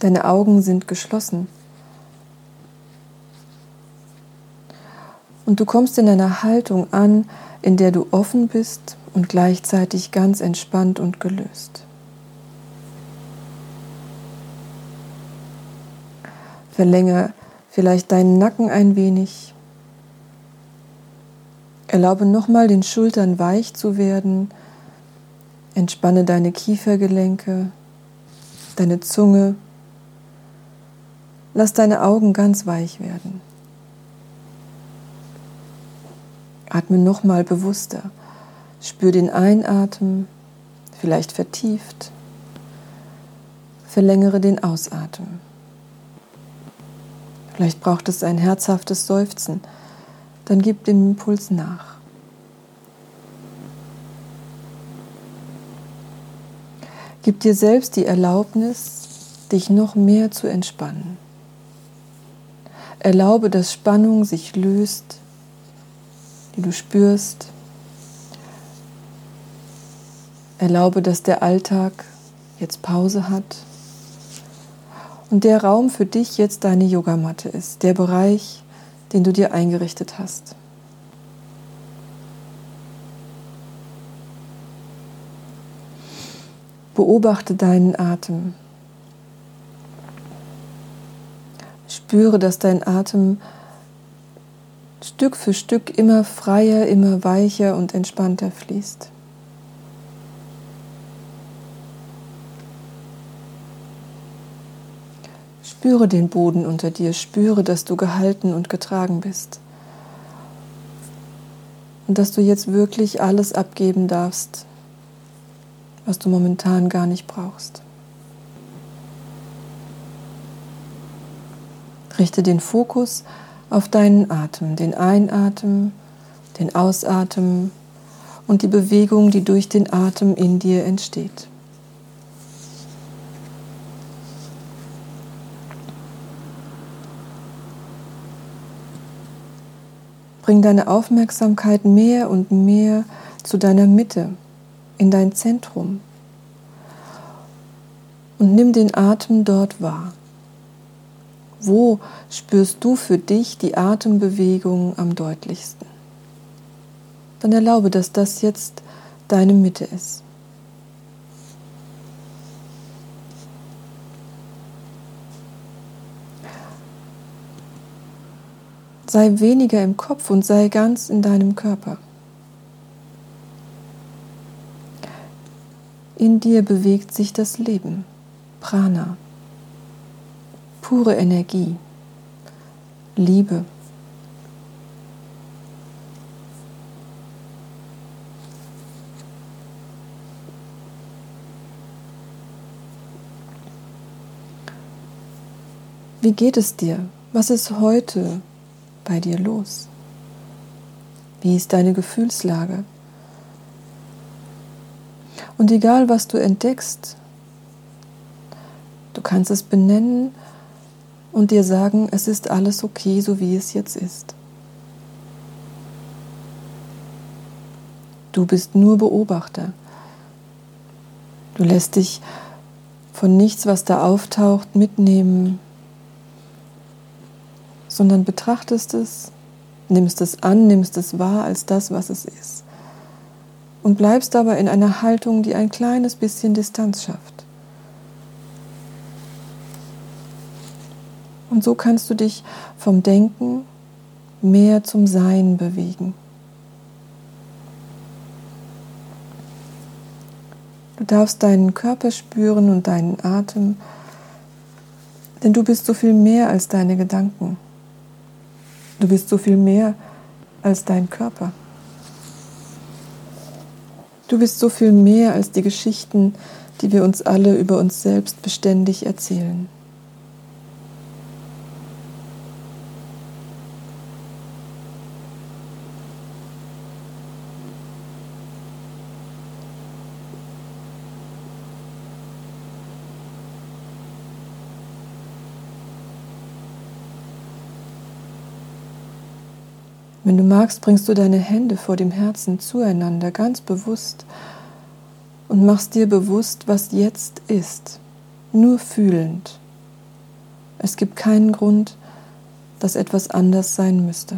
Deine Augen sind geschlossen. Und du kommst in einer Haltung an, in der du offen bist und gleichzeitig ganz entspannt und gelöst. Verlängere vielleicht deinen Nacken ein wenig. Erlaube nochmal den Schultern weich zu werden. Entspanne deine Kiefergelenke, deine Zunge. Lass deine Augen ganz weich werden. Atme nochmal bewusster. Spür den Einatmen, vielleicht vertieft. Verlängere den Ausatmen. Vielleicht braucht es ein herzhaftes Seufzen. Dann gib dem Impuls nach. Gib dir selbst die Erlaubnis, dich noch mehr zu entspannen. Erlaube, dass Spannung sich löst, die du spürst. Erlaube, dass der Alltag jetzt Pause hat und der Raum für dich jetzt deine Yogamatte ist, der Bereich, den du dir eingerichtet hast. Beobachte deinen Atem. Spüre, dass dein Atem Stück für Stück immer freier, immer weicher und entspannter fließt. Spüre den Boden unter dir, spüre, dass du gehalten und getragen bist. Und dass du jetzt wirklich alles abgeben darfst, was du momentan gar nicht brauchst. Richte den Fokus auf deinen Atem, den Einatmen, den Ausatmen und die Bewegung, die durch den Atem in dir entsteht. Bring deine Aufmerksamkeit mehr und mehr zu deiner Mitte, in dein Zentrum und nimm den Atem dort wahr. Wo spürst du für dich die Atembewegung am deutlichsten? Dann erlaube, dass das jetzt deine Mitte ist. Sei weniger im Kopf und sei ganz in deinem Körper. In dir bewegt sich das Leben, Prana, pure Energie, Liebe. Wie geht es dir? Was ist heute bei dir los? Wie ist deine Gefühlslage? Und egal, was du entdeckst, du kannst es benennen und dir sagen, es ist alles okay, so wie es jetzt ist. Du bist nur Beobachter. Du lässt dich von nichts, was da auftaucht, mitnehmen, sondern betrachtest es, nimmst es an, nimmst es wahr als das, was es ist. Und bleibst aber in einer Haltung, die ein kleines bisschen Distanz schafft. Und so kannst du dich vom Denken mehr zum Sein bewegen. Du darfst deinen Körper spüren und deinen Atem, denn du bist so viel mehr als deine Gedanken. Du bist so viel mehr als dein Körper. Du bist so viel mehr als die Geschichten, die wir uns alle über uns selbst beständig erzählen. Wenn du magst, bringst du deine Hände vor dem Herzen zueinander, ganz bewusst, und machst dir bewusst, was jetzt ist, nur fühlend, Es gibt keinen Grund, dass etwas anders sein müsste.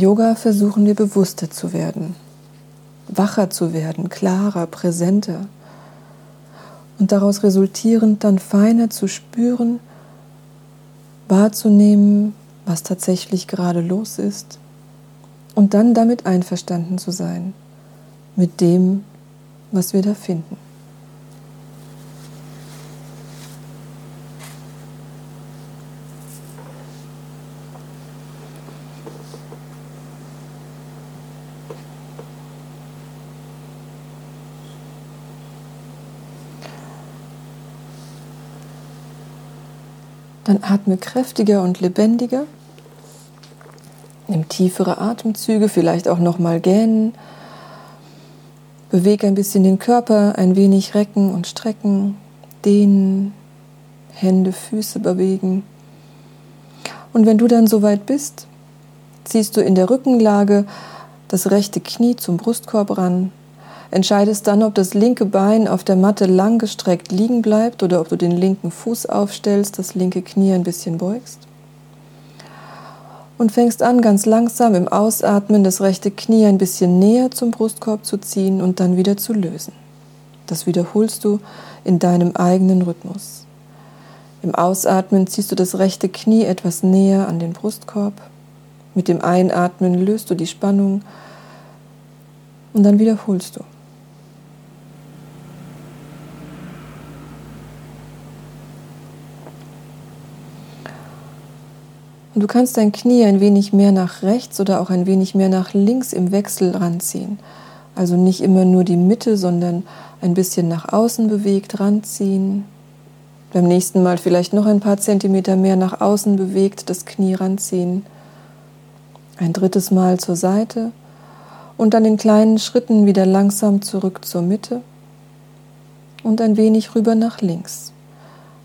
Yoga versuchen wir bewusster zu werden, wacher zu werden, klarer, präsenter und daraus resultierend dann feiner zu spüren, wahrzunehmen, was tatsächlich gerade los ist und dann damit einverstanden zu sein, mit dem, was wir da finden. Dann atme kräftiger und lebendiger. Nimm tiefere Atemzüge, vielleicht auch nochmal gähnen. Bewege ein bisschen den Körper, ein wenig recken und strecken, dehnen, Hände, Füße bewegen. Und wenn du dann soweit bist, ziehst du in der Rückenlage das rechte Knie zum Brustkorb ran, entscheidest dann, ob das linke Bein auf der Matte langgestreckt liegen bleibt oder ob du den linken Fuß aufstellst, das linke Knie ein bisschen beugst. Und fängst an, ganz langsam im Ausatmen das rechte Knie ein bisschen näher zum Brustkorb zu ziehen und dann wieder zu lösen. Das wiederholst du in deinem eigenen Rhythmus. Im Ausatmen ziehst du das rechte Knie etwas näher an den Brustkorb. Mit dem Einatmen löst du die Spannung und dann wiederholst du. Und du kannst dein Knie ein wenig mehr nach rechts oder auch ein wenig mehr nach links im Wechsel ranziehen. Also nicht immer nur die Mitte, sondern ein bisschen nach außen bewegt ranziehen. Beim nächsten Mal vielleicht noch ein paar Zentimeter mehr nach außen bewegt, das Knie ranziehen. Ein drittes Mal zur Seite und dann in kleinen Schritten wieder langsam zurück zur Mitte und ein wenig rüber nach links.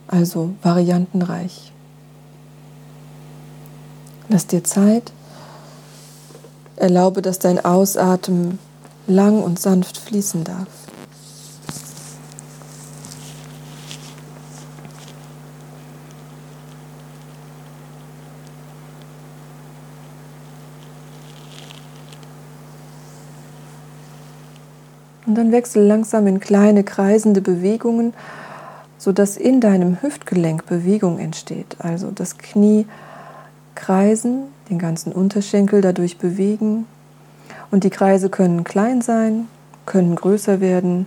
Also variantenreich. Lass dir Zeit. Erlaube, dass dein Ausatmen lang und sanft fließen darf. Und dann wechsel langsam in kleine kreisende Bewegungen, sodass in deinem Hüftgelenk Bewegung entsteht. Also das Knie kreisen, den ganzen Unterschenkel dadurch bewegen. Und die Kreise können klein sein, können größer werden.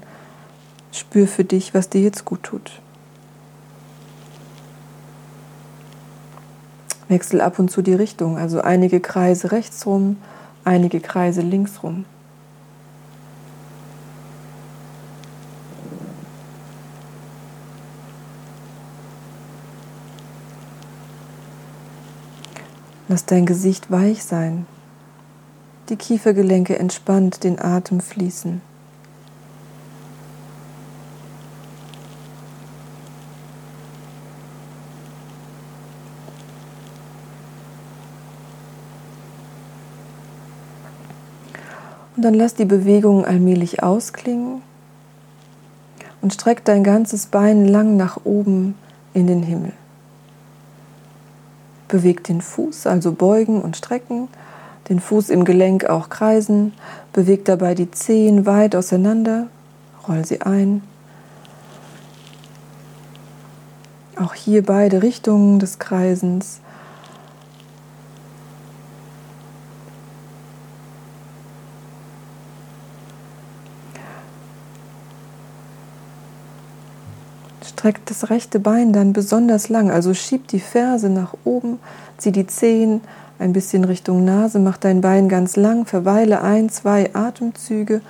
Spür für dich, was dir jetzt gut tut. Wechsel ab und zu die Richtung, also einige Kreise rechts rum, einige Kreise links rum. Lass dein Gesicht weich sein, die Kiefergelenke entspannt, den Atem fließen. Und dann lass die Bewegung allmählich ausklingen und streck dein ganzes Bein lang nach oben in den Himmel. Bewegt den Fuß, also beugen und strecken, den Fuß im Gelenk auch kreisen, bewegt dabei die Zehen weit auseinander, roll sie ein. Auch hier beide Richtungen des Kreisens. Streckt das rechte Bein dann besonders lang, also schieb die Ferse nach oben, zieh die Zehen ein bisschen Richtung Nase, mach dein Bein ganz lang, verweile ein, zwei Atemzüge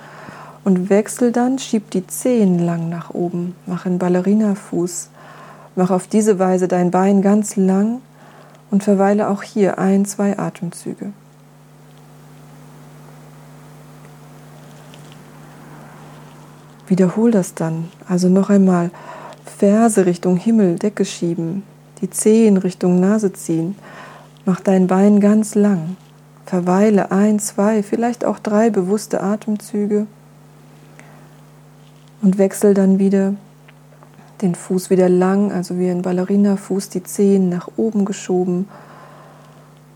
und wechsel dann, schieb die Zehen lang nach oben, mach einen Ballerinafuß, mach auf diese Weise dein Bein ganz lang und verweile auch hier ein, zwei Atemzüge. Wiederhol das dann, also noch einmal Ferse Richtung Himmel, Decke schieben, die Zehen Richtung Nase ziehen. Mach dein Bein ganz lang. Verweile ein, zwei, vielleicht auch drei bewusste Atemzüge und wechsel dann wieder den Fuß wieder lang, also wie ein Ballerina-Fuß, die Zehen nach oben geschoben.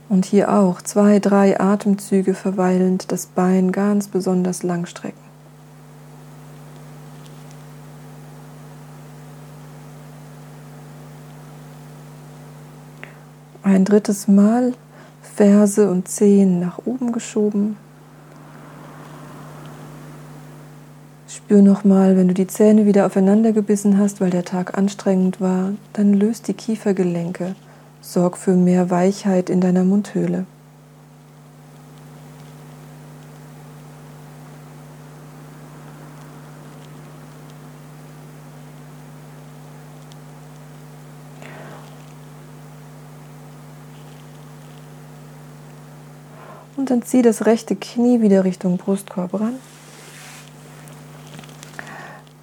Und hier auch zwei, drei Atemzüge verweilend, das Bein ganz besonders lang strecken. Ein drittes Mal Ferse und Zehen nach oben geschoben. Spür nochmal, wenn du die Zähne wieder aufeinander gebissen hast, weil der Tag anstrengend war, dann löst die Kiefergelenke. Sorg für mehr Weichheit in deiner Mundhöhle. Und dann zieh das rechte Knie wieder Richtung Brustkorb ran.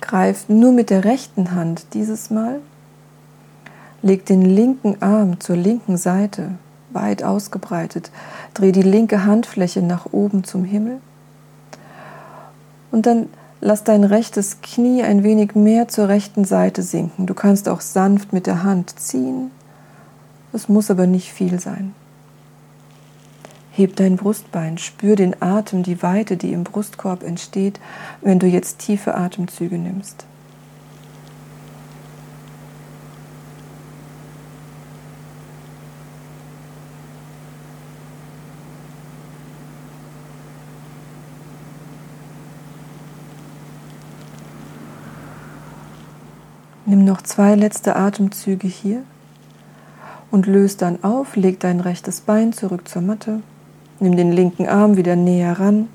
Greif nur mit der rechten Hand dieses Mal. Leg den linken Arm zur linken Seite, weit ausgebreitet. Dreh die linke Handfläche nach oben zum Himmel. Und dann lass dein rechtes Knie ein wenig mehr zur rechten Seite sinken. Du kannst auch sanft mit der Hand ziehen. Es muss aber nicht viel sein. Heb dein Brustbein, spür den Atem, die Weite, die im Brustkorb entsteht, wenn du jetzt tiefe Atemzüge nimmst. Nimm noch zwei letzte Atemzüge hier und löst dann auf, leg dein rechtes Bein zurück zur Matte. Nimm den linken Arm wieder näher ran.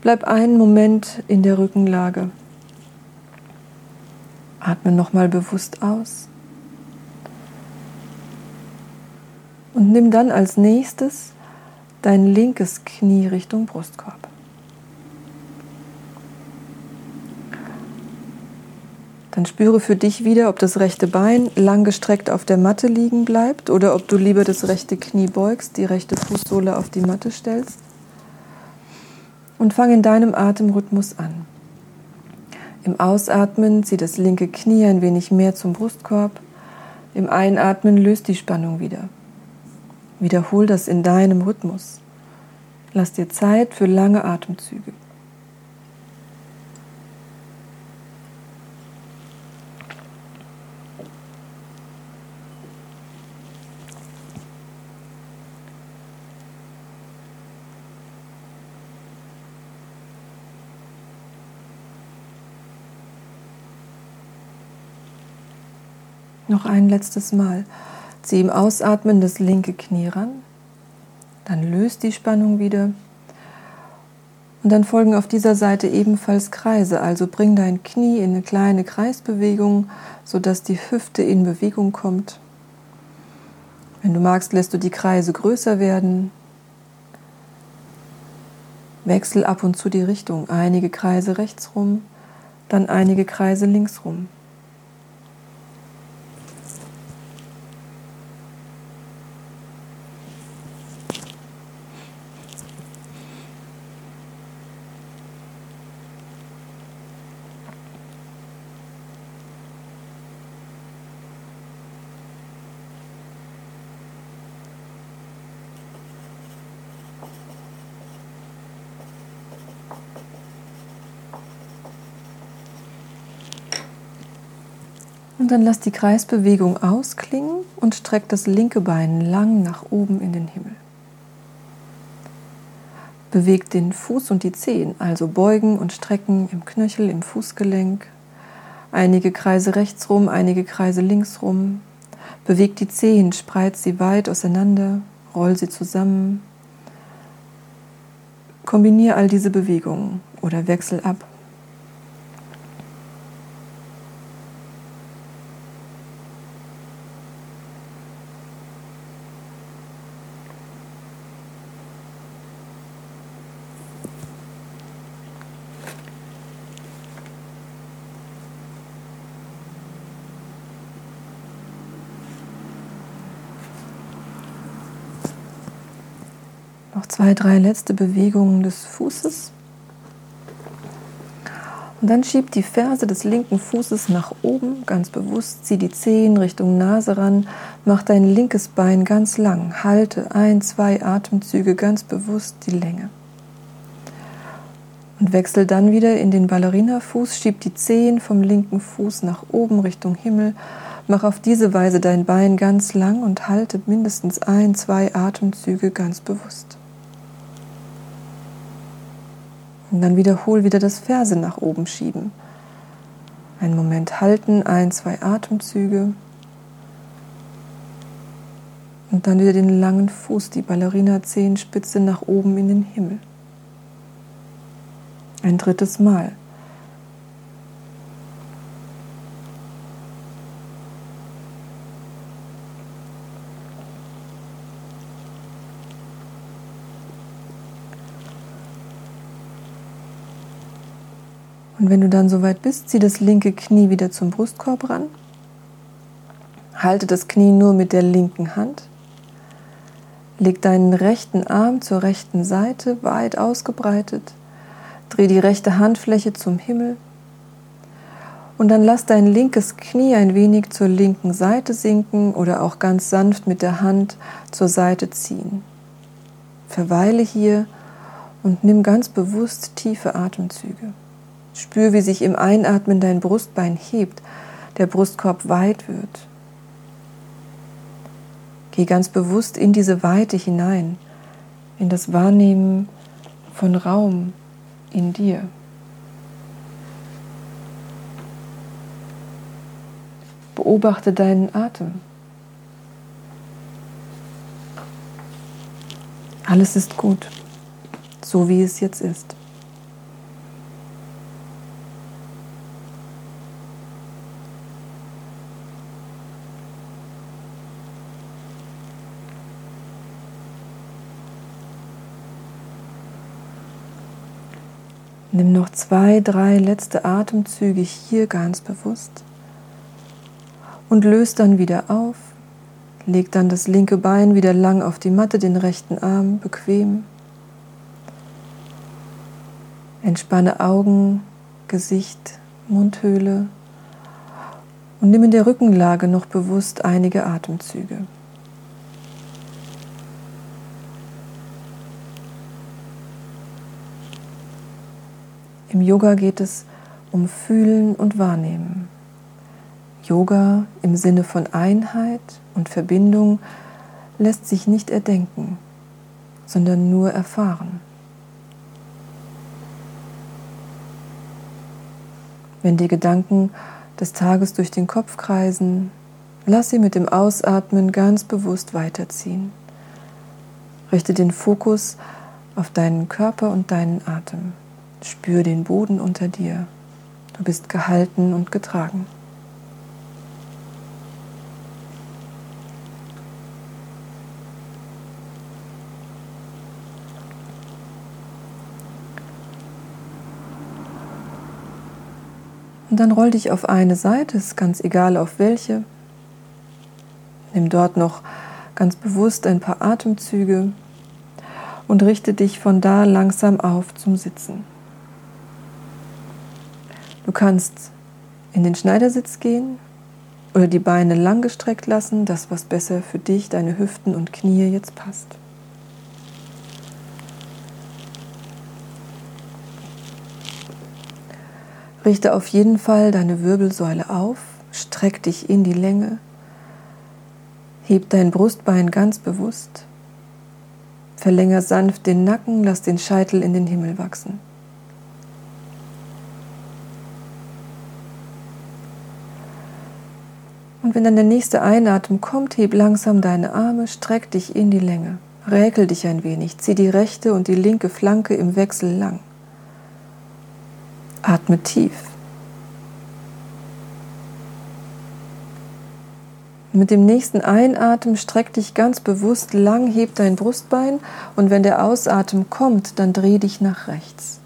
Bleib einen Moment in der Rückenlage. Atme nochmal bewusst aus. Und nimm dann als nächstes dein linkes Knie Richtung Brustkorb. Dann spüre für dich wieder, ob das rechte Bein langgestreckt auf der Matte liegen bleibt oder ob du lieber das rechte Knie beugst, die rechte Fußsohle auf die Matte stellst. Und fang in deinem Atemrhythmus an. Im Ausatmen zieh das linke Knie ein wenig mehr zum Brustkorb. Im Einatmen löst die Spannung wieder. Wiederhol das in deinem Rhythmus. Lass dir Zeit für lange Atemzüge. Noch ein letztes Mal. Zieh im Ausatmen das linke Knie ran. Dann löst die Spannung wieder. Und dann folgen auf dieser Seite ebenfalls Kreise. Also bring dein Knie in eine kleine Kreisbewegung, sodass die Hüfte in Bewegung kommt. Wenn du magst, lässt du die Kreise größer werden. Wechsel ab und zu die Richtung. Einige Kreise rechts rum, dann einige Kreise links rum. Und dann lass die Kreisbewegung ausklingen und streck das linke Bein lang nach oben in den Himmel. Bewegt den Fuß und die Zehen, also beugen und strecken im Knöchel, im Fußgelenk. Einige Kreise rechts rum, einige Kreise links rum. Bewegt die Zehen, spreiz sie weit auseinander, roll sie zusammen. Kombiniere all diese Bewegungen oder wechsel ab. Noch zwei, drei letzte Bewegungen des Fußes. Und dann schieb die Ferse des linken Fußes nach oben, ganz bewusst, zieh die Zehen Richtung Nase ran, mach dein linkes Bein ganz lang, halte ein, zwei Atemzüge ganz bewusst die Länge. Und wechsel dann wieder in den Ballerina-Fuß, schieb die Zehen vom linken Fuß nach oben Richtung Himmel, mach auf diese Weise dein Bein ganz lang und halte mindestens ein, zwei Atemzüge ganz bewusst. Und dann wiederhol wieder das Ferse nach oben schieben. Einen Moment halten, ein, zwei Atemzüge. Und dann wieder den langen Fuß, die Ballerina-Zehenspitze nach oben in den Himmel. Ein drittes Mal. Und wenn du dann soweit bist, zieh das linke Knie wieder zum Brustkorb ran. Halte das Knie nur mit der linken Hand. Leg deinen rechten Arm zur rechten Seite, weit ausgebreitet. Dreh die rechte Handfläche zum Himmel. Und dann lass dein linkes Knie ein wenig zur linken Seite sinken oder auch ganz sanft mit der Hand zur Seite ziehen. Verweile hier und nimm ganz bewusst tiefe Atemzüge. Spür, wie sich im Einatmen dein Brustbein hebt, der Brustkorb weit wird. Geh ganz bewusst in diese Weite hinein, in das Wahrnehmen von Raum in dir. Beobachte deinen Atem. Alles ist gut, so wie es jetzt ist. Nimm noch zwei, drei letzte Atemzüge hier ganz bewusst und löst dann wieder auf. Leg dann das linke Bein wieder lang auf die Matte, den rechten Arm bequem. Entspanne Augen, Gesicht, Mundhöhle und nimm in der Rückenlage noch bewusst einige Atemzüge. Im Yoga geht es um Fühlen und Wahrnehmen. Yoga im Sinne von Einheit und Verbindung lässt sich nicht erdenken, sondern nur erfahren. Wenn die Gedanken des Tages durch den Kopf kreisen, lass sie mit dem Ausatmen ganz bewusst weiterziehen. Richte den Fokus auf deinen Körper und deinen Atem. Spür den Boden unter dir. Du bist gehalten und getragen. Und dann roll dich auf eine Seite, ist ganz egal auf welche. Nimm dort noch ganz bewusst ein paar Atemzüge und richte dich von da langsam auf zum Sitzen. Du kannst in den Schneidersitz gehen oder die Beine langgestreckt lassen, das was besser für dich, deine Hüften und Knie jetzt passt. Richte auf jeden Fall deine Wirbelsäule auf, streck dich in die Länge, heb dein Brustbein ganz bewusst, verlänger sanft den Nacken, lass den Scheitel in den Himmel wachsen. Und wenn dann der nächste Einatmen kommt, heb langsam deine Arme, streck dich in die Länge, räkel dich ein wenig, zieh die rechte und die linke Flanke im Wechsel lang. Atme tief. Mit dem nächsten Einatmen streck dich ganz bewusst lang, heb dein Brustbein und wenn der Ausatmen kommt, dann dreh dich nach rechts.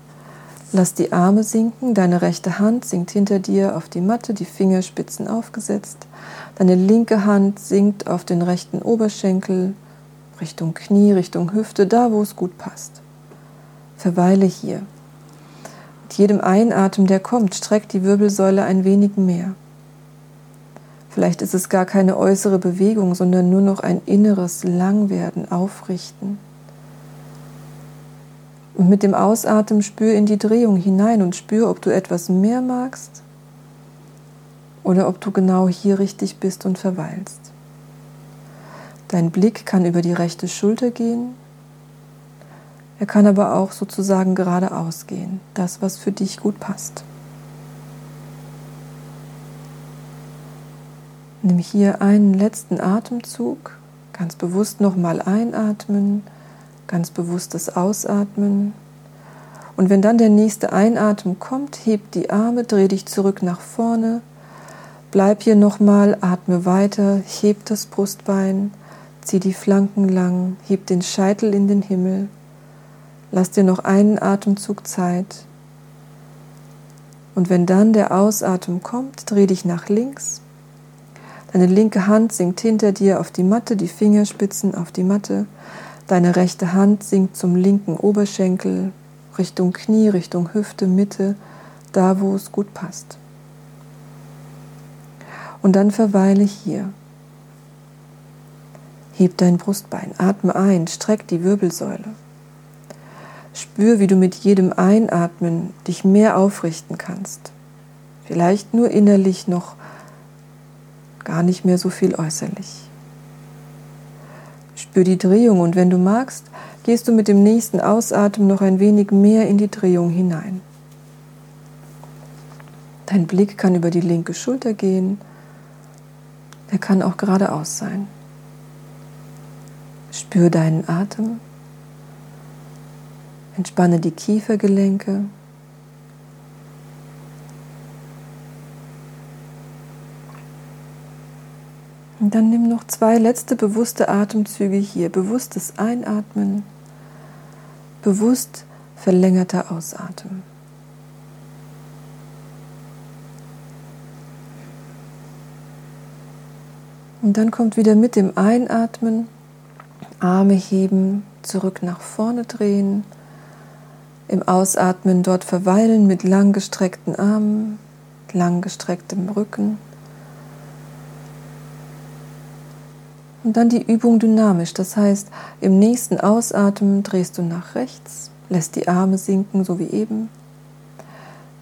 Lass die Arme sinken, deine rechte Hand sinkt hinter dir auf die Matte, die Fingerspitzen aufgesetzt. Deine linke Hand sinkt auf den rechten Oberschenkel, Richtung Knie, Richtung Hüfte, da wo es gut passt. Verweile hier. Mit jedem Einatmen, der kommt, streckt die Wirbelsäule ein wenig mehr. Vielleicht ist es gar keine äußere Bewegung, sondern nur noch ein inneres Langwerden, Aufrichten. Und mit dem Ausatmen spür in die Drehung hinein und spür, ob du etwas mehr magst oder ob du genau hier richtig bist und verweilst. Dein Blick kann über die rechte Schulter gehen, er kann aber auch sozusagen geradeaus gehen, das, was für dich gut passt. Nimm hier einen letzten Atemzug, ganz bewusst nochmal einatmen, ganz bewusstes Ausatmen. Und wenn dann der nächste Einatmen kommt, heb die Arme, dreh dich zurück nach vorne, bleib hier nochmal, atme weiter, heb das Brustbein, zieh die Flanken lang, heb den Scheitel in den Himmel, lass dir noch einen Atemzug Zeit. Und wenn dann der Ausatmen kommt, dreh dich nach links, Deine linke Hand sinkt hinter dir auf die Matte, die Fingerspitzen auf die Matte. Deine rechte Hand sinkt zum linken Oberschenkel, Richtung Knie, Richtung Hüfte, Mitte, da wo es gut passt. Und dann verweile hier. Heb dein Brustbein, atme ein, streck die Wirbelsäule. Spür, wie du mit jedem Einatmen dich mehr aufrichten kannst. Vielleicht nur innerlich noch gar nicht mehr so viel äußerlich. Spür die Drehung und wenn du magst, gehst du mit dem nächsten Ausatmen noch ein wenig mehr in die Drehung hinein. Dein Blick kann über die linke Schulter gehen, er kann auch geradeaus sein. Spür deinen Atem, entspanne die Kiefergelenke, Und dann nimm noch zwei letzte bewusste Atemzüge hier. Bewusstes Einatmen, bewusst verlängerter Ausatmen. Und dann kommt wieder mit dem Einatmen, Arme heben, zurück nach vorne drehen. Im Ausatmen dort verweilen mit langgestreckten Armen, langgestrecktem Rücken. Und dann die Übung dynamisch. Das heißt, im nächsten Ausatmen drehst du nach rechts, lässt die Arme sinken, so wie eben.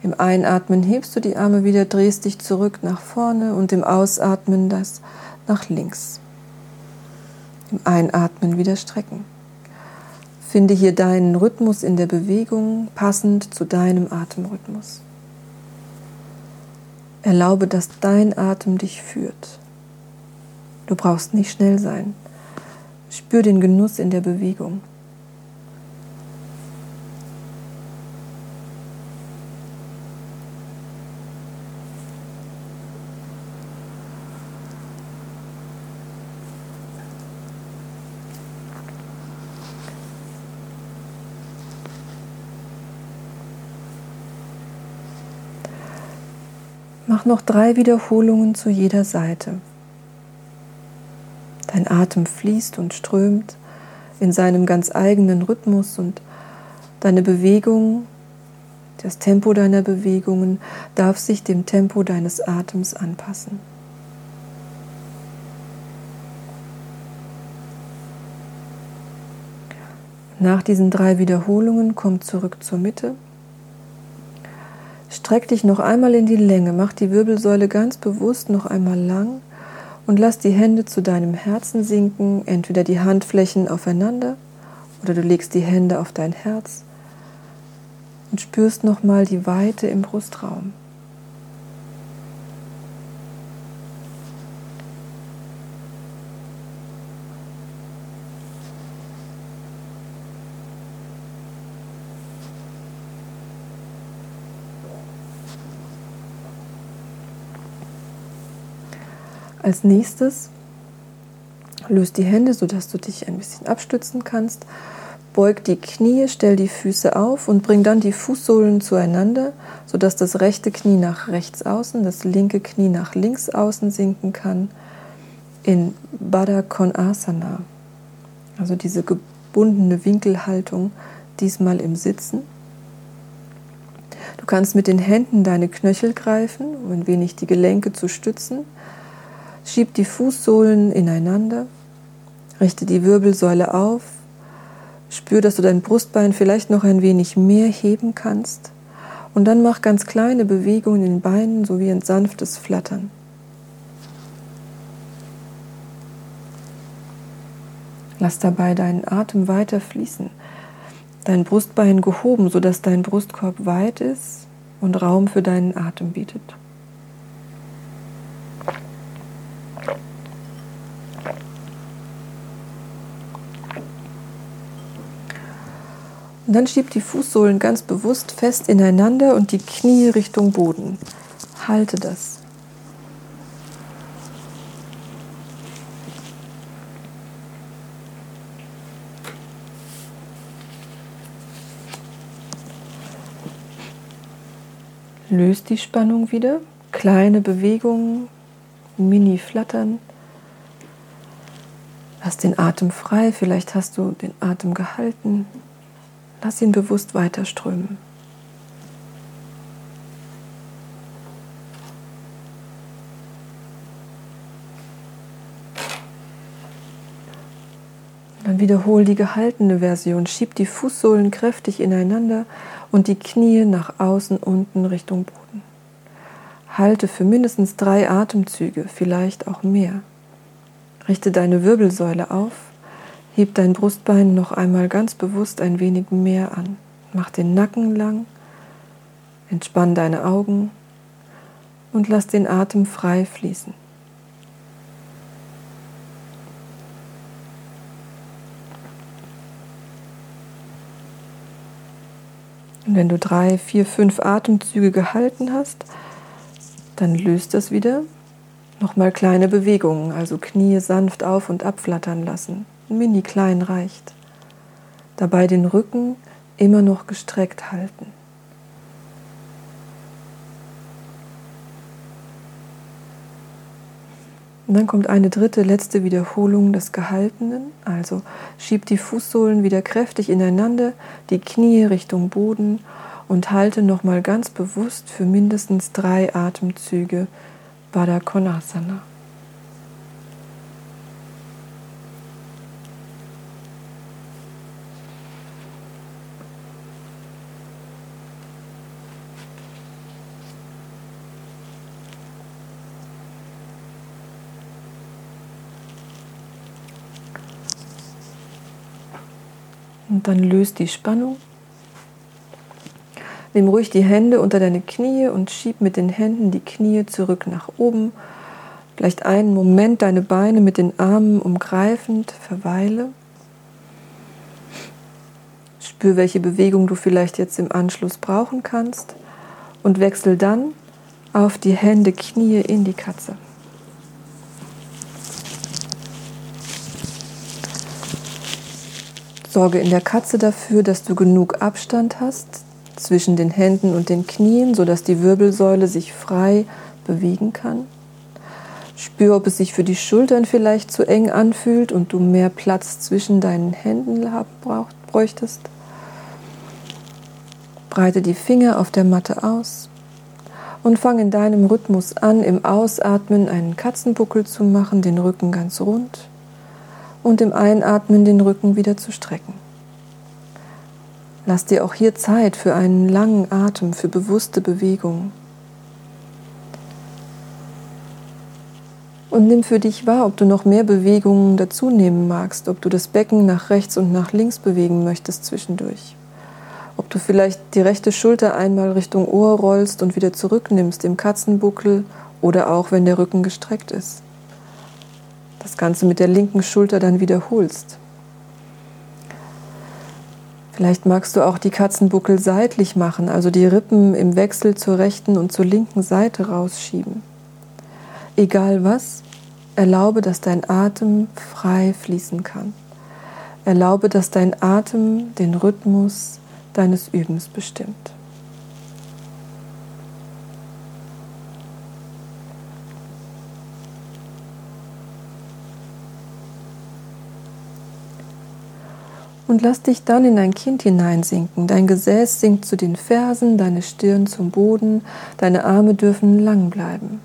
Im Einatmen hebst du die Arme wieder, drehst dich zurück nach vorne und im Ausatmen das nach links. Im Einatmen wieder strecken. Finde hier deinen Rhythmus in der Bewegung passend zu deinem Atemrhythmus. Erlaube, dass dein Atem dich führt. Du brauchst nicht schnell sein. Spür den Genuss in der Bewegung. Mach noch drei Wiederholungen zu jeder Seite. Dein Atem fließt und strömt in seinem ganz eigenen Rhythmus und deine Bewegung, das Tempo deiner Bewegungen darf sich dem Tempo deines Atems anpassen. Nach diesen drei Wiederholungen komm zurück zur Mitte. Streck dich noch einmal in die Länge, mach die Wirbelsäule ganz bewusst noch einmal lang und lass die Hände zu deinem Herzen sinken, entweder die Handflächen aufeinander oder du legst die Hände auf dein Herz und spürst nochmal die Weite im Brustraum. Als nächstes löst die Hände, sodass du dich ein bisschen abstützen kannst. Beug die Knie, stell die Füße auf und bring dann die Fußsohlen zueinander, sodass das rechte Knie nach rechts außen, das linke Knie nach links außen sinken kann in Baddha Konasana. Also diese gebundene Winkelhaltung, diesmal im Sitzen. Du kannst mit den Händen deine Knöchel greifen, um ein wenig die Gelenke zu stützen. Schieb die Fußsohlen ineinander, richte die Wirbelsäule auf, spür, dass du dein Brustbein vielleicht noch ein wenig mehr heben kannst und dann mach ganz kleine Bewegungen in den Beinen sowie ein sanftes Flattern. Lass dabei deinen Atem weiter fließen dein Brustbein gehoben, sodass dein Brustkorb weit ist und Raum für deinen Atem bietet. Dann schieb die Fußsohlen ganz bewusst fest ineinander und die Knie Richtung Boden. Halte das. Löst die Spannung wieder. Kleine Bewegungen, Mini-Flattern. Lass den Atem frei. Vielleicht hast du den Atem gehalten. Lass ihn bewusst weiterströmen. Dann wiederhol die gehaltene Version. Schieb die Fußsohlen kräftig ineinander und die Knie nach außen unten Richtung Boden. Halte für mindestens drei Atemzüge, vielleicht auch mehr. Richte deine Wirbelsäule auf, heb dein Brustbein noch einmal ganz bewusst ein wenig mehr an. Mach den Nacken lang, entspann deine Augen und lass den Atem frei fließen. Und wenn du drei, vier, fünf Atemzüge gehalten hast, dann löst das wieder. Nochmal kleine Bewegungen, also Knie sanft auf und abflattern lassen. Mini klein reicht. Dabei den Rücken immer noch gestreckt halten. Und dann kommt eine dritte, letzte Wiederholung des Gehaltenen. Also schieb die Fußsohlen wieder kräftig ineinander, die Knie Richtung Boden und halte nochmal ganz bewusst für mindestens drei Atemzüge Baddha Konasana. Und dann löst die Spannung. Nimm ruhig die Hände unter deine Knie und schieb mit den Händen die Knie zurück nach oben. Vielleicht einen Moment deine Beine mit den Armen umgreifend, verweile. Spür, welche Bewegung du vielleicht jetzt im Anschluss brauchen kannst und wechsel dann auf die Hände, Knie in die Katze. Sorge in der Katze dafür, dass du genug Abstand hast zwischen den Händen und den Knien, sodass die Wirbelsäule sich frei bewegen kann. Spür, ob es sich für die Schultern vielleicht zu eng anfühlt und du mehr Platz zwischen deinen Händen haben bräuchtest. Breite die Finger auf der Matte aus und fang in deinem Rhythmus an, im Ausatmen einen Katzenbuckel zu machen, den Rücken ganz rund und im Einatmen den Rücken wieder zu strecken. Lass dir auch hier Zeit für einen langen Atem, für bewusste Bewegung. Und nimm für dich wahr, ob du noch mehr Bewegungen dazu nehmen magst, ob du das Becken nach rechts und nach links bewegen möchtest zwischendurch. Ob du vielleicht die rechte Schulter einmal Richtung Ohr rollst und wieder zurücknimmst im Katzenbuckel oder auch wenn der Rücken gestreckt ist das Ganze mit der linken Schulter dann wiederholst. Vielleicht magst du auch die Katzenbuckel seitlich machen, also die Rippen im Wechsel zur rechten und zur linken Seite rausschieben. Egal was, erlaube, dass dein Atem frei fließen kann. Erlaube, dass dein Atem den Rhythmus deines Übens bestimmt. Und lass dich dann in dein Kind hineinsinken. Dein Gesäß sinkt zu den Fersen, deine Stirn zum Boden, deine Arme dürfen lang bleiben.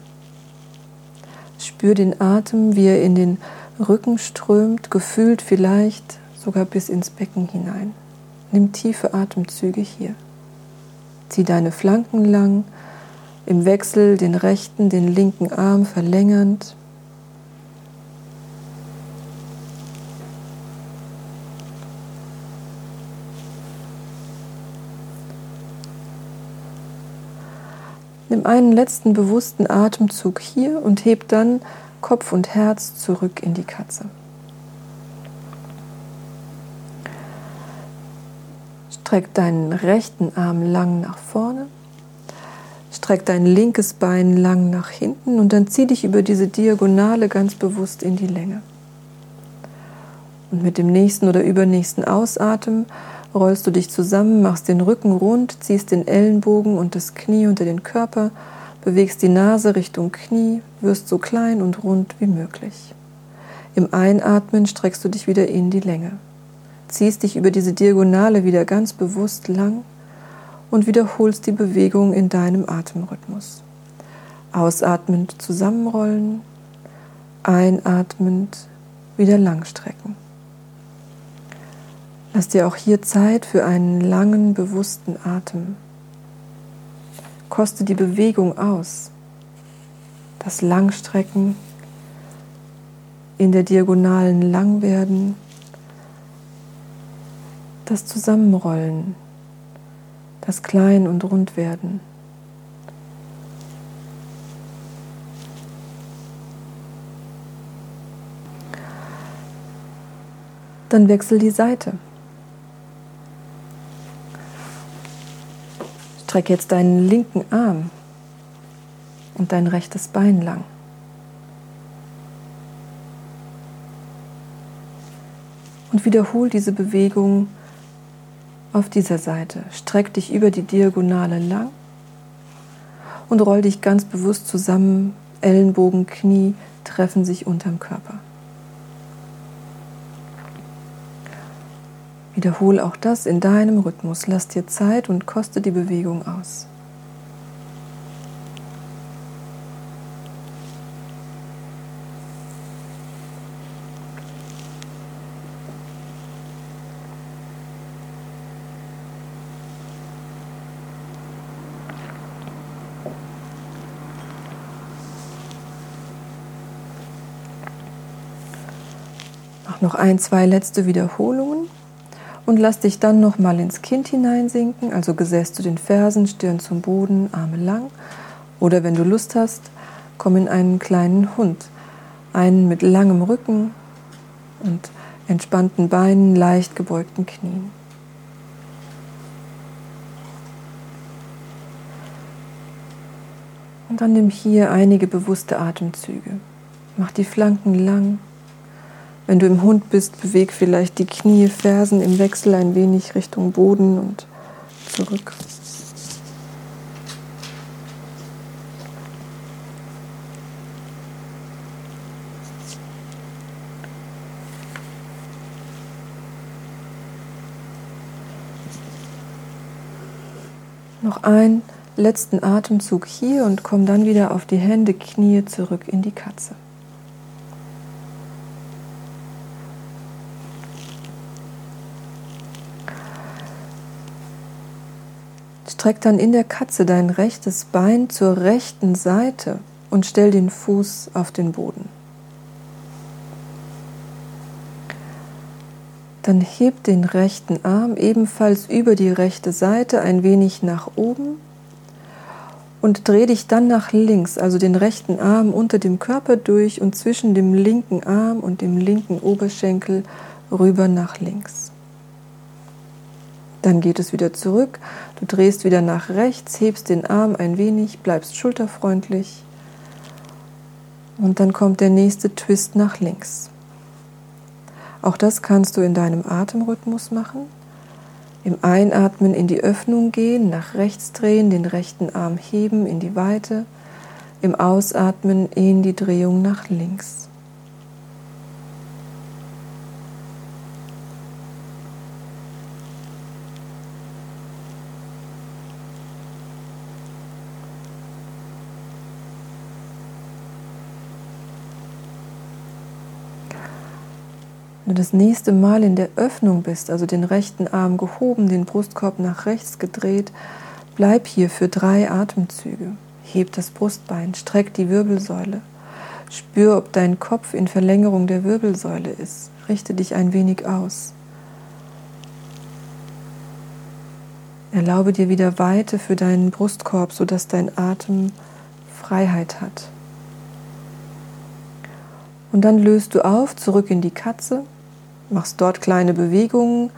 Spür den Atem, wie er in den Rücken strömt, gefühlt vielleicht sogar bis ins Becken hinein. Nimm tiefe Atemzüge hier. Zieh deine Flanken lang, im Wechsel den rechten, den linken Arm verlängernd. Nimm einen letzten bewussten Atemzug hier und heb dann Kopf und Herz zurück in die Katze. Streck deinen rechten Arm lang nach vorne. Streck dein linkes Bein lang nach hinten und dann zieh dich über diese Diagonale ganz bewusst in die Länge. Und mit dem nächsten oder übernächsten Ausatmen rollst du dich zusammen, machst den Rücken rund, ziehst den Ellenbogen und das Knie unter den Körper, bewegst die Nase Richtung Knie, wirst so klein und rund wie möglich. Im Einatmen streckst du dich wieder in die Länge ziehst dich über diese Diagonale wieder ganz bewusst lang und wiederholst die Bewegung in deinem Atemrhythmus. Ausatmend zusammenrollen, einatmend wieder langstrecken. Lass dir auch hier Zeit für einen langen, bewussten Atem. Koste die Bewegung aus. Das Langstrecken in der Diagonalen lang werden das Zusammenrollen, das Klein- und Rundwerden. Dann wechsel die Seite. Streck jetzt deinen linken Arm und dein rechtes Bein lang. Und wiederhol diese Bewegung auf dieser Seite. Streck dich über die Diagonale lang und roll dich ganz bewusst zusammen. Ellenbogen, Knie treffen sich unterm Körper. Wiederhole auch das in deinem Rhythmus. Lass dir Zeit und koste die Bewegung aus. Noch ein, zwei letzte Wiederholungen und lass dich dann nochmal ins Kind hineinsinken, also Gesäß zu den Fersen, Stirn zum Boden, Arme lang. Oder wenn du Lust hast, komm in einen kleinen Hund. Einen mit langem Rücken und entspannten Beinen, leicht gebeugten Knien. Und dann nimm hier einige bewusste Atemzüge. Mach die Flanken lang wenn du im Hund bist, beweg vielleicht die Knie, Fersen im Wechsel ein wenig Richtung Boden und zurück. Noch einen letzten Atemzug hier und komm dann wieder auf die Hände, Knie zurück in die Katze. Streck dann in der Katze dein rechtes Bein zur rechten Seite und stell den Fuß auf den Boden. Dann heb den rechten Arm ebenfalls über die rechte Seite ein wenig nach oben und dreh dich dann nach links, also den rechten Arm unter dem Körper durch und zwischen dem linken Arm und dem linken Oberschenkel rüber nach links. Dann geht es wieder zurück. Du drehst wieder nach rechts, hebst den Arm ein wenig, bleibst schulterfreundlich. Und dann kommt der nächste Twist nach links. Auch das kannst du in deinem Atemrhythmus machen. Im Einatmen in die Öffnung gehen, nach rechts drehen, den rechten Arm heben in die Weite. Im Ausatmen in die Drehung nach links. Wenn du das nächste Mal in der Öffnung bist, also den rechten Arm gehoben, den Brustkorb nach rechts gedreht, bleib hier für drei Atemzüge. Heb das Brustbein, streck die Wirbelsäule. Spür, ob dein Kopf in Verlängerung der Wirbelsäule ist. Richte dich ein wenig aus. Erlaube dir wieder Weite für deinen Brustkorb, sodass dein Atem Freiheit hat. Und dann löst du auf, zurück in die Katze, machst dort kleine Bewegungen,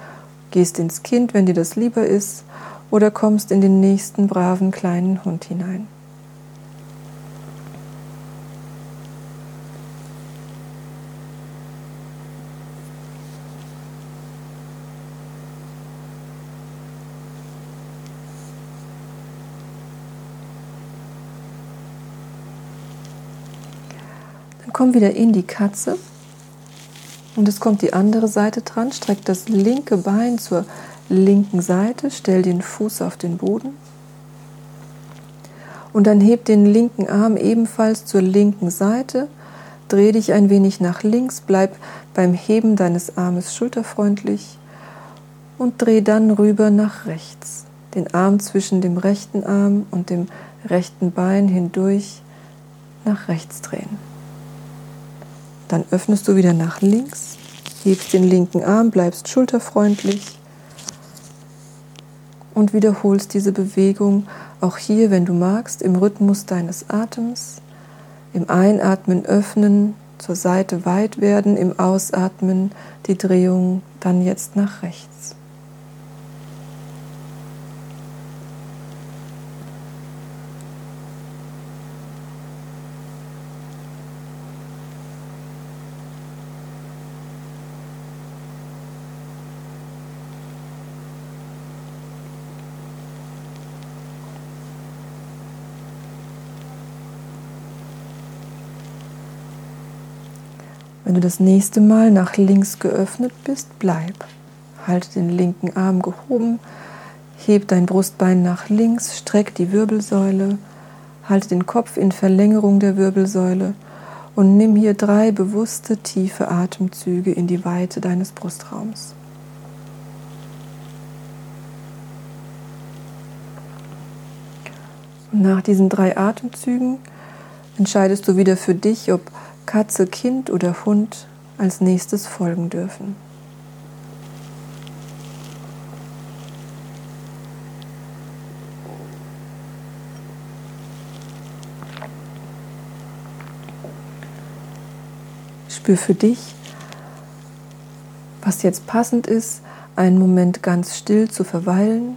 gehst ins Kind, wenn dir das lieber ist, oder kommst in den nächsten braven kleinen Hund hinein. komm wieder in die Katze und es kommt die andere Seite dran. Streck das linke Bein zur linken Seite, stell den Fuß auf den Boden und dann heb den linken Arm ebenfalls zur linken Seite. Dreh dich ein wenig nach links, bleib beim Heben deines Armes schulterfreundlich und dreh dann rüber nach rechts. Den Arm zwischen dem rechten Arm und dem rechten Bein hindurch nach rechts drehen. Dann öffnest du wieder nach links, hebst den linken Arm, bleibst schulterfreundlich und wiederholst diese Bewegung auch hier, wenn du magst, im Rhythmus deines Atems. Im Einatmen öffnen, zur Seite weit werden, im Ausatmen die Drehung dann jetzt nach rechts. Wenn du das nächste Mal nach links geöffnet bist, bleib. Halte den linken Arm gehoben, heb dein Brustbein nach links, streck die Wirbelsäule, halte den Kopf in Verlängerung der Wirbelsäule und nimm hier drei bewusste, tiefe Atemzüge in die Weite deines Brustraums. Nach diesen drei Atemzügen entscheidest du wieder für dich, ob Katze, Kind oder Hund als nächstes folgen dürfen. Spür für dich, was jetzt passend ist, einen Moment ganz still zu verweilen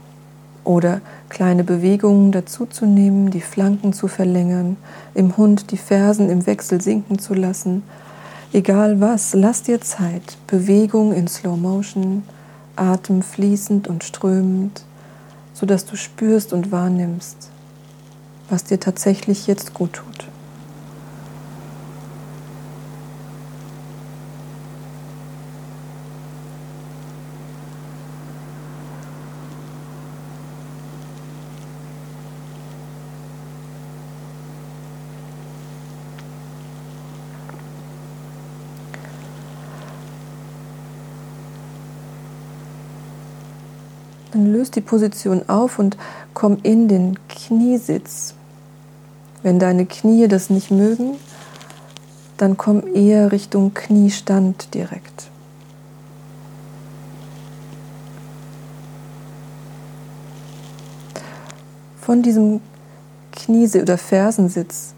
oder kleine Bewegungen dazuzunehmen, die Flanken zu verlängern, im Hund die Fersen im Wechsel sinken zu lassen. Egal was, lass dir Zeit. Bewegung in Slow Motion, Atem fließend und strömend, sodass du spürst und wahrnimmst, was dir tatsächlich jetzt gut tut. Dann löst die Position auf und komm in den Kniesitz. Wenn deine Knie das nicht mögen, dann komm eher Richtung Kniestand direkt. Von diesem Kniesitz oder Fersensitz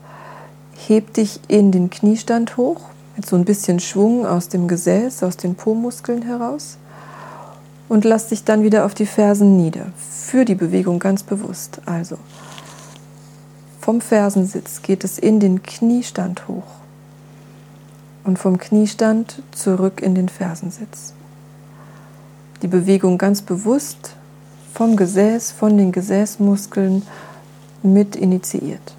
heb dich in den Kniestand hoch mit so ein bisschen Schwung aus dem Gesäß, aus den Po-Muskeln heraus und lass dich dann wieder auf die Fersen nieder. Für die Bewegung ganz bewusst. Also vom Fersensitz geht es in den Kniestand hoch und vom Kniestand zurück in den Fersensitz. Die Bewegung ganz bewusst vom Gesäß, von den Gesäßmuskeln mit initiiert.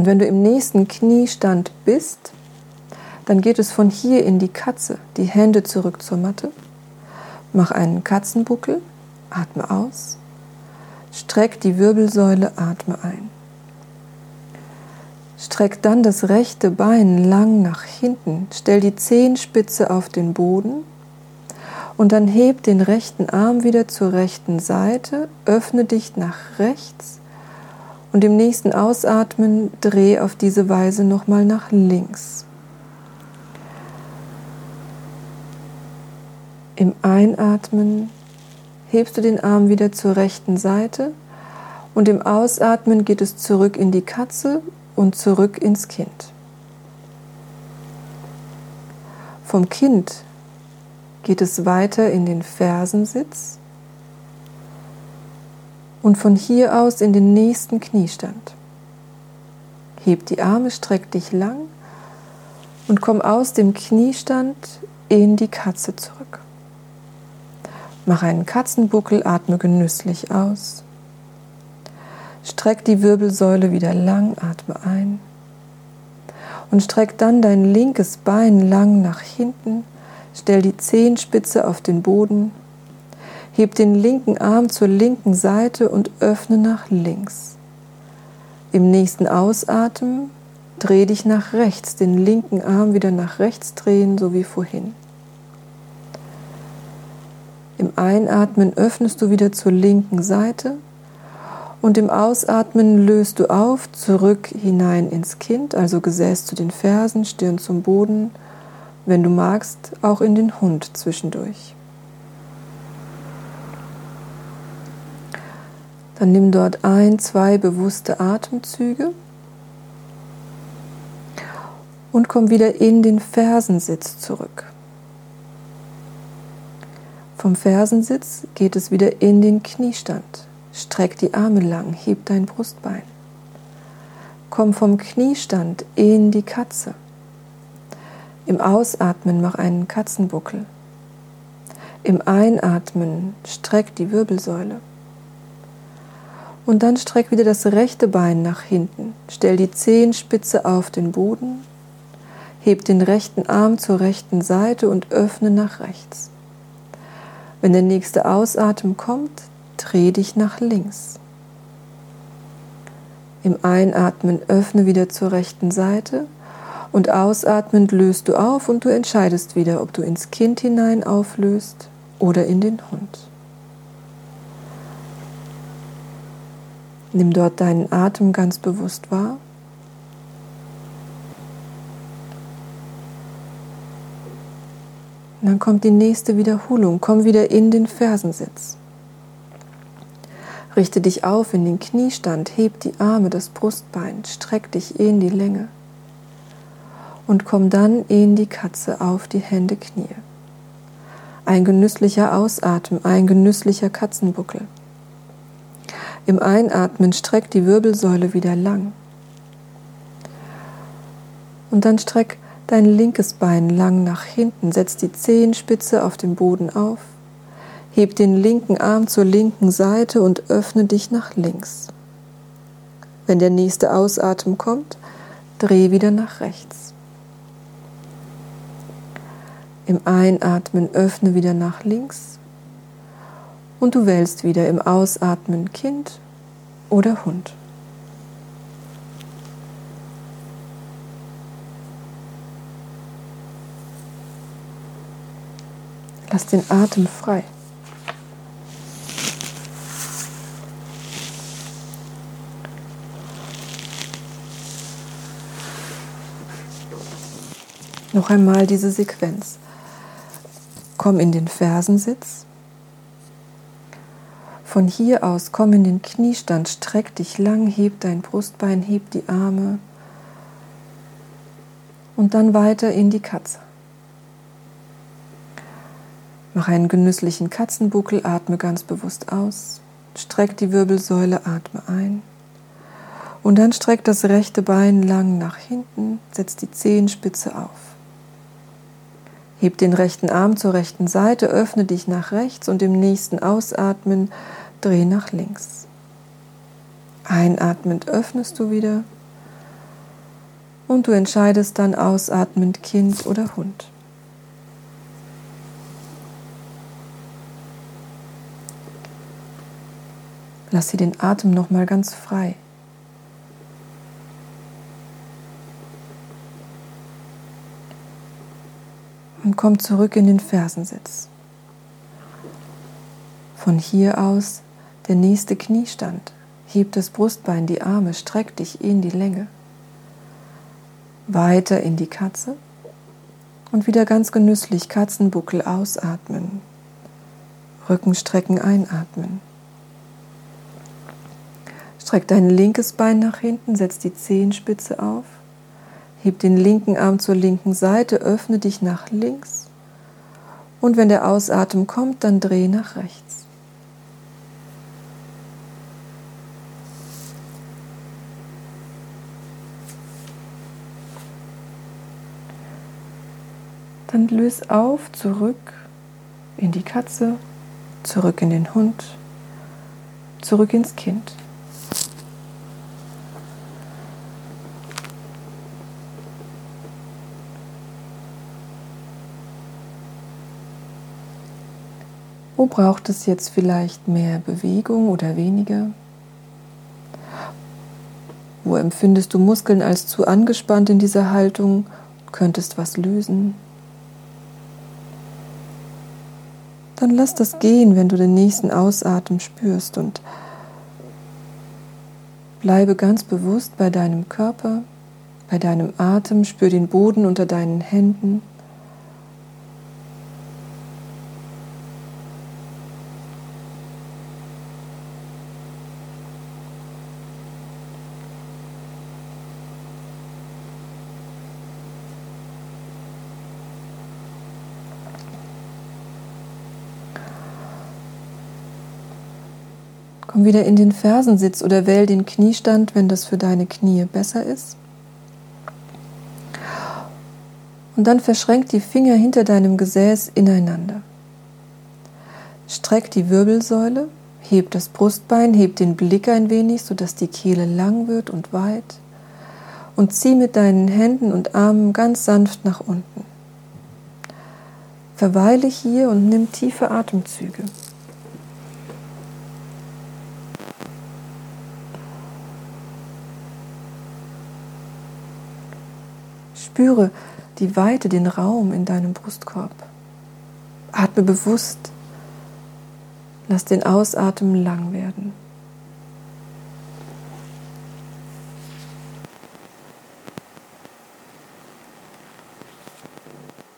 Und wenn du im nächsten Kniestand bist, dann geht es von hier in die Katze, die Hände zurück zur Matte. Mach einen Katzenbuckel, atme aus, Streck die Wirbelsäule, atme ein. Streck dann das rechte Bein lang nach hinten, stell die Zehenspitze auf den Boden. Und dann heb den rechten Arm wieder zur rechten Seite, öffne dich nach rechts und im nächsten Ausatmen dreh auf diese Weise nochmal nach links. Im Einatmen hebst du den Arm wieder zur rechten Seite und im Ausatmen geht es zurück in die Katze und zurück ins Kind. Vom Kind geht es weiter in den Fersensitz und von hier aus in den nächsten Kniestand. Heb die Arme, streck dich lang und komm aus dem Kniestand in die Katze zurück. Mach einen Katzenbuckel, atme genüsslich aus. Streck die Wirbelsäule wieder lang, atme ein. Und streck dann dein linkes Bein lang nach hinten, stell die Zehenspitze auf den Boden, heb den linken Arm zur linken Seite und öffne nach links. Im nächsten Ausatmen dreh dich nach rechts, den linken Arm wieder nach rechts drehen, so wie vorhin. Im Einatmen öffnest du wieder zur linken Seite und im Ausatmen löst du auf, zurück hinein ins Kind, also Gesäß zu den Fersen, Stirn zum Boden, wenn du magst, auch in den Hund zwischendurch. Dann nimm dort ein, zwei bewusste Atemzüge und komm wieder in den Fersensitz zurück. Vom Fersensitz geht es wieder in den Kniestand. Streck die Arme lang, heb dein Brustbein. Komm vom Kniestand in die Katze. Im Ausatmen mach einen Katzenbuckel. Im Einatmen streck die Wirbelsäule. Und dann streck wieder das rechte Bein nach hinten. Stell die Zehenspitze auf den Boden. Heb den rechten Arm zur rechten Seite und öffne nach rechts. Wenn der nächste Ausatmen kommt, dreh dich nach links. Im Einatmen öffne wieder zur rechten Seite und ausatmend löst du auf und du entscheidest wieder, ob du ins Kind hinein auflöst oder in den Hund. Nimm dort deinen Atem ganz bewusst wahr. Und dann kommt die nächste Wiederholung. Komm wieder in den Fersensitz. Richte dich auf in den Kniestand, heb die Arme, das Brustbein, streck dich in die Länge und komm dann in die Katze auf die Hände, Knie. Ein genüsslicher Ausatmen, ein genüsslicher Katzenbuckel. Im Einatmen streck die Wirbelsäule wieder lang. Und dann streck dein linkes Bein lang nach hinten, setz die Zehenspitze auf dem Boden auf, heb den linken Arm zur linken Seite und öffne dich nach links. Wenn der nächste Ausatmen kommt, dreh wieder nach rechts. Im Einatmen öffne wieder nach links und du wählst wieder im Ausatmen Kind oder Hund. Lass den Atem frei. Noch einmal diese Sequenz. Komm in den Fersensitz. Von hier aus komm in den Kniestand, streck dich lang, heb dein Brustbein, heb die Arme und dann weiter in die Katze. Mach einen genüsslichen Katzenbuckel, atme ganz bewusst aus. Streck die Wirbelsäule, atme ein. Und dann streck das rechte Bein lang nach hinten, setz die Zehenspitze auf. Heb den rechten Arm zur rechten Seite, öffne dich nach rechts und im nächsten Ausatmen dreh nach links. Einatmend öffnest du wieder und du entscheidest dann ausatmend Kind oder Hund. Lass sie den Atem noch mal ganz frei. Und komm zurück in den Fersensitz. Von hier aus der nächste Kniestand. Heb das Brustbein, die Arme, streck dich in die Länge. Weiter in die Katze und wieder ganz genüsslich Katzenbuckel ausatmen. Rückenstrecken einatmen. Streck dein linkes Bein nach hinten, setz die Zehenspitze auf. Heb den linken Arm zur linken Seite, öffne dich nach links. Und wenn der Ausatmen kommt, dann dreh nach rechts. Dann löse auf, zurück in die Katze, zurück in den Hund, zurück ins Kind. Wo braucht es jetzt vielleicht mehr Bewegung oder weniger? Wo empfindest du Muskeln als zu angespannt in dieser Haltung? Könntest was lösen? Dann lass das gehen, wenn du den nächsten Ausatmen spürst und bleibe ganz bewusst bei deinem Körper, bei deinem Atem, spür den Boden unter deinen Händen. Wieder in den Fersensitz oder wähl den Kniestand, wenn das für deine Knie besser ist. Und dann verschränk die Finger hinter deinem Gesäß ineinander. Streck die Wirbelsäule, heb das Brustbein, heb den Blick ein wenig, sodass die Kehle lang wird und weit. Und zieh mit deinen Händen und Armen ganz sanft nach unten. Verweile hier und nimm tiefe Atemzüge. Spüre die Weite, den Raum in deinem Brustkorb. Atme bewusst. Lass den Ausatmen lang werden.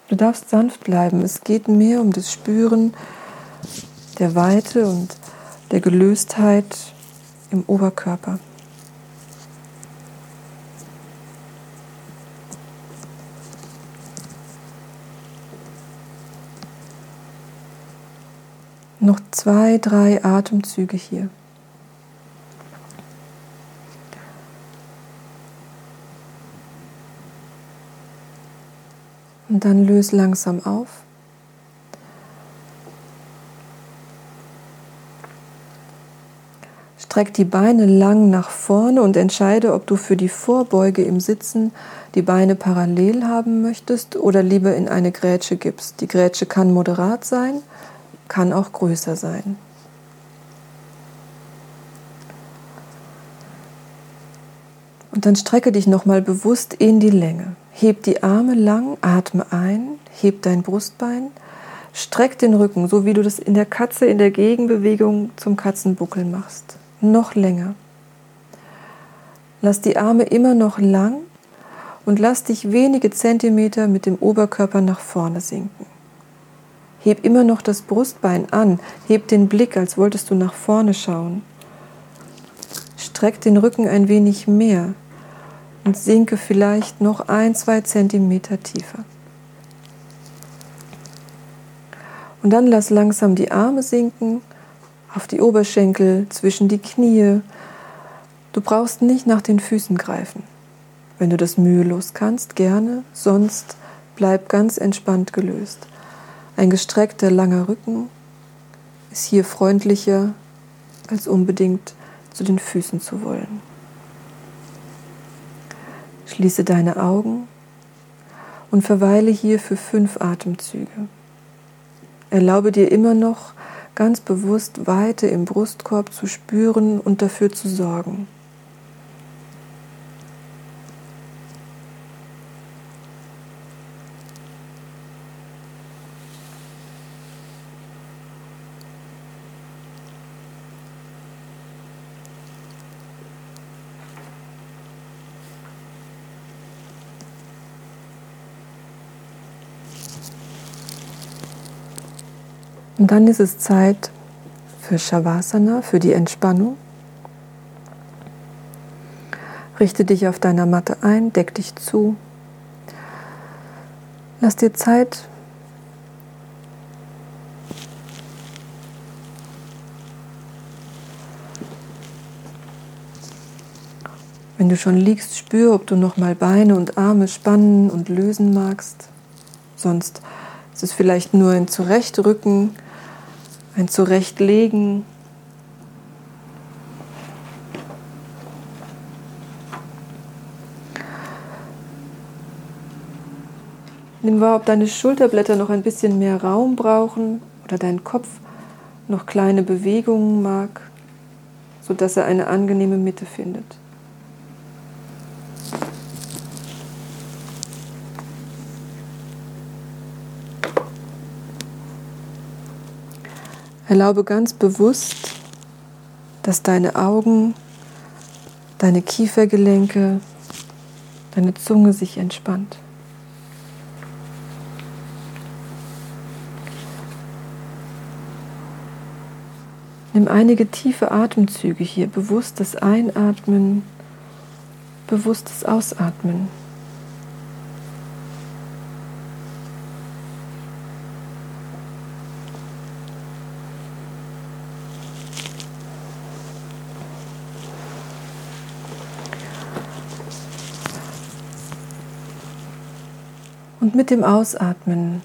Du darfst sanft bleiben. Es geht mehr um das Spüren der Weite und der Gelöstheit im Oberkörper. Noch zwei, drei Atemzüge hier. Und dann löse langsam auf. Streck die Beine lang nach vorne und entscheide, ob du für die Vorbeuge im Sitzen die Beine parallel haben möchtest oder lieber in eine Grätsche gibst. Die Grätsche kann moderat sein kann auch größer sein. Und dann strecke dich nochmal bewusst in die Länge. Heb die Arme lang, atme ein, heb dein Brustbein, streck den Rücken, so wie du das in der Katze in der Gegenbewegung zum Katzenbuckel machst. Noch länger. Lass die Arme immer noch lang und lass dich wenige Zentimeter mit dem Oberkörper nach vorne sinken. Heb immer noch das Brustbein an, heb den Blick, als wolltest du nach vorne schauen. Streck den Rücken ein wenig mehr und sinke vielleicht noch ein, zwei Zentimeter tiefer. Und dann lass langsam die Arme sinken, auf die Oberschenkel, zwischen die Knie. Du brauchst nicht nach den Füßen greifen. Wenn du das mühelos kannst, gerne, sonst bleib ganz entspannt gelöst. Ein gestreckter langer Rücken ist hier freundlicher, als unbedingt zu den Füßen zu wollen. Schließe deine Augen und verweile hier für fünf Atemzüge. Erlaube dir immer noch ganz bewusst Weite im Brustkorb zu spüren und dafür zu sorgen. Und dann ist es Zeit für Shavasana, für die Entspannung. Richte dich auf deiner Matte ein, deck dich zu. Lass dir Zeit, Wenn du schon liegst, spür, ob du noch mal Beine und Arme spannen und lösen magst. Sonst ist es vielleicht nur ein Zurechtrücken ein Zurechtlegen. Nimm wahr, ob deine Schulterblätter noch ein bisschen mehr Raum brauchen oder dein Kopf noch kleine Bewegungen mag, sodass er eine angenehme Mitte findet. Erlaube ganz bewusst, dass deine Augen, deine Kiefergelenke, deine Zunge sich entspannt. Nimm einige tiefe Atemzüge hier, bewusstes Einatmen, bewusstes Ausatmen. Und mit dem Ausatmen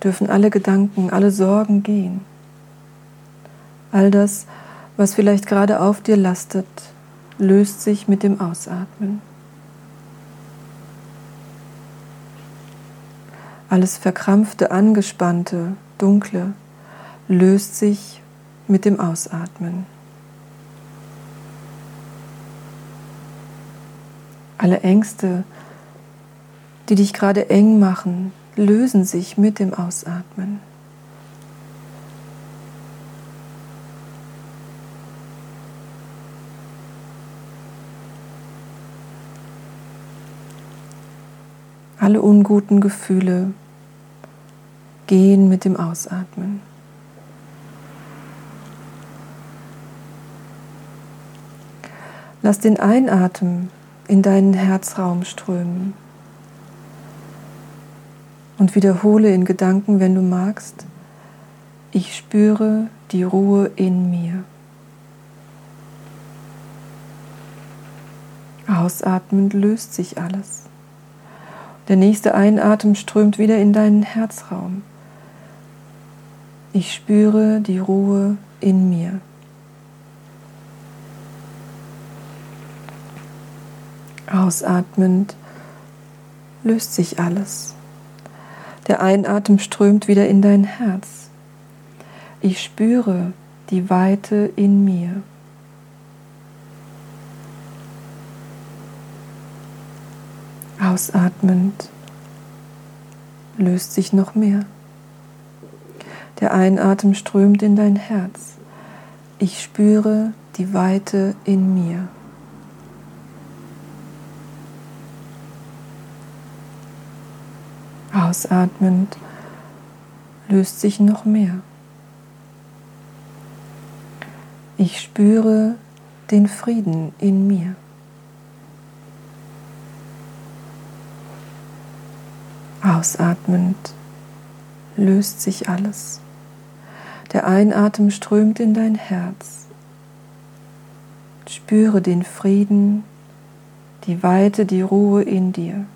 dürfen alle Gedanken, alle Sorgen gehen. All das, was vielleicht gerade auf dir lastet, löst sich mit dem Ausatmen. Alles Verkrampfte, Angespannte, Dunkle löst sich mit dem Ausatmen. Alle Ängste, die dich gerade eng machen, lösen sich mit dem Ausatmen. Alle unguten Gefühle gehen mit dem Ausatmen. Lass den Einatmen in deinen Herzraum strömen und wiederhole in Gedanken, wenn du magst, ich spüre die Ruhe in mir. Ausatmend löst sich alles. Der nächste Einatmen strömt wieder in deinen Herzraum. Ich spüre die Ruhe in mir. Ausatmend löst sich alles. Der Einatmen strömt wieder in dein Herz. Ich spüre die Weite in mir. Ausatmend löst sich noch mehr. Der Einatmen strömt in dein Herz. Ich spüre die Weite in mir. Ausatmend löst sich noch mehr. Ich spüre den Frieden in mir. Ausatmend löst sich alles. Der Einatmen strömt in dein Herz. Spüre den Frieden, die Weite, die Ruhe in dir.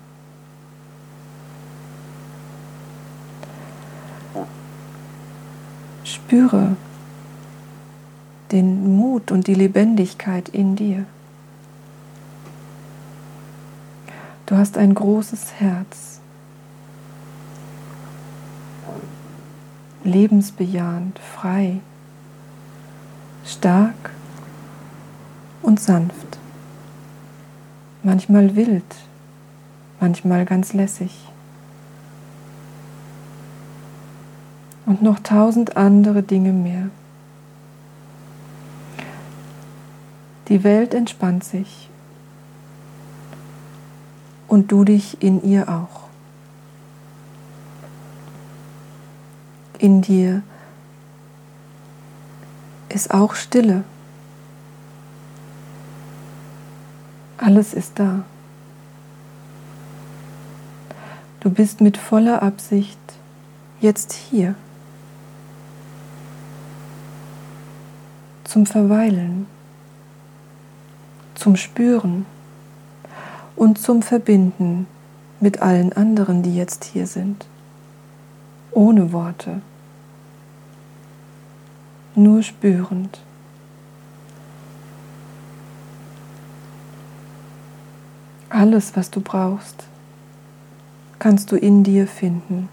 Spüre den Mut und die Lebendigkeit in dir. Du hast ein großes Herz, lebensbejahend, frei, stark und sanft, manchmal wild, manchmal ganz lässig. Und noch tausend andere Dinge mehr. Die Welt entspannt sich und du dich in ihr auch. In dir ist auch Stille. Alles ist da. Du bist mit voller Absicht jetzt hier. Zum Verweilen, zum Spüren und zum Verbinden mit allen anderen, die jetzt hier sind. Ohne Worte. Nur spürend. Alles, was du brauchst, kannst du in dir finden.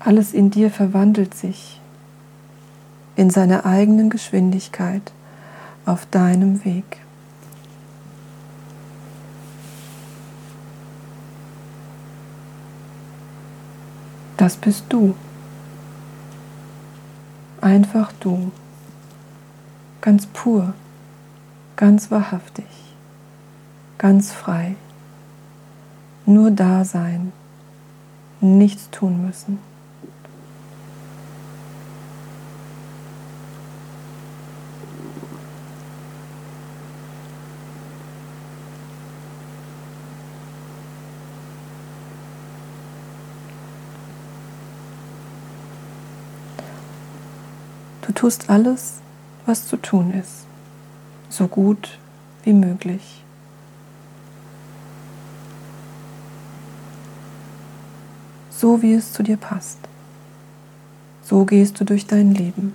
Alles in dir verwandelt sich in seiner eigenen Geschwindigkeit auf deinem Weg. Das bist du. Einfach du. Ganz pur, ganz wahrhaftig ganz frei. Nur da sein, nichts tun müssen. Tust alles, was zu tun ist, so gut wie möglich. so wie es zu dir passt. So gehst du durch dein Leben.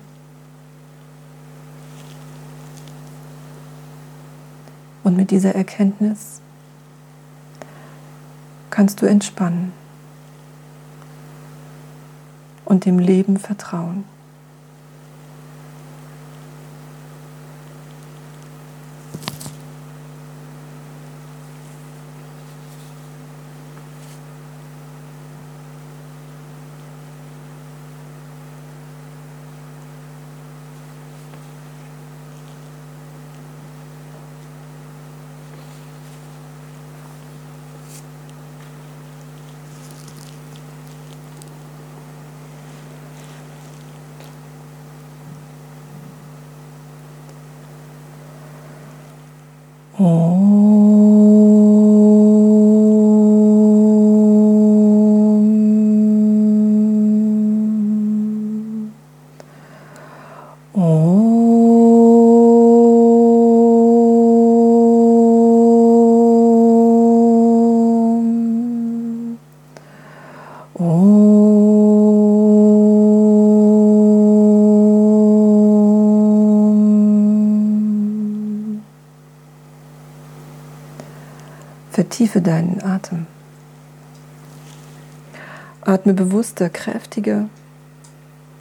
Und mit dieser Erkenntnis kannst du entspannen und dem Leben vertrauen. Vertiefe deinen Atem. Atme bewusster, kräftiger.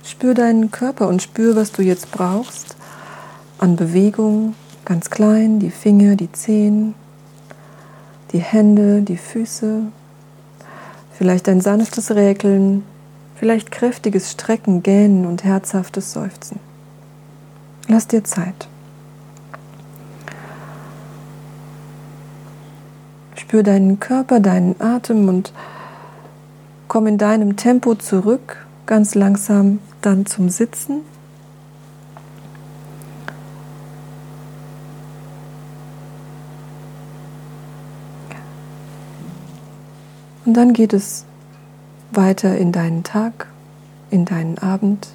Spür deinen Körper und spür, was du jetzt brauchst an Bewegung, ganz klein, die Finger, die Zehen, die Hände, die Füße, vielleicht ein sanftes Räkeln, vielleicht kräftiges Strecken, Gähnen und herzhaftes Seufzen. Lass dir Zeit. Spür deinen Körper, deinen Atem und komm in deinem Tempo zurück, ganz langsam dann zum Sitzen. Und dann geht es weiter in deinen Tag, in deinen Abend.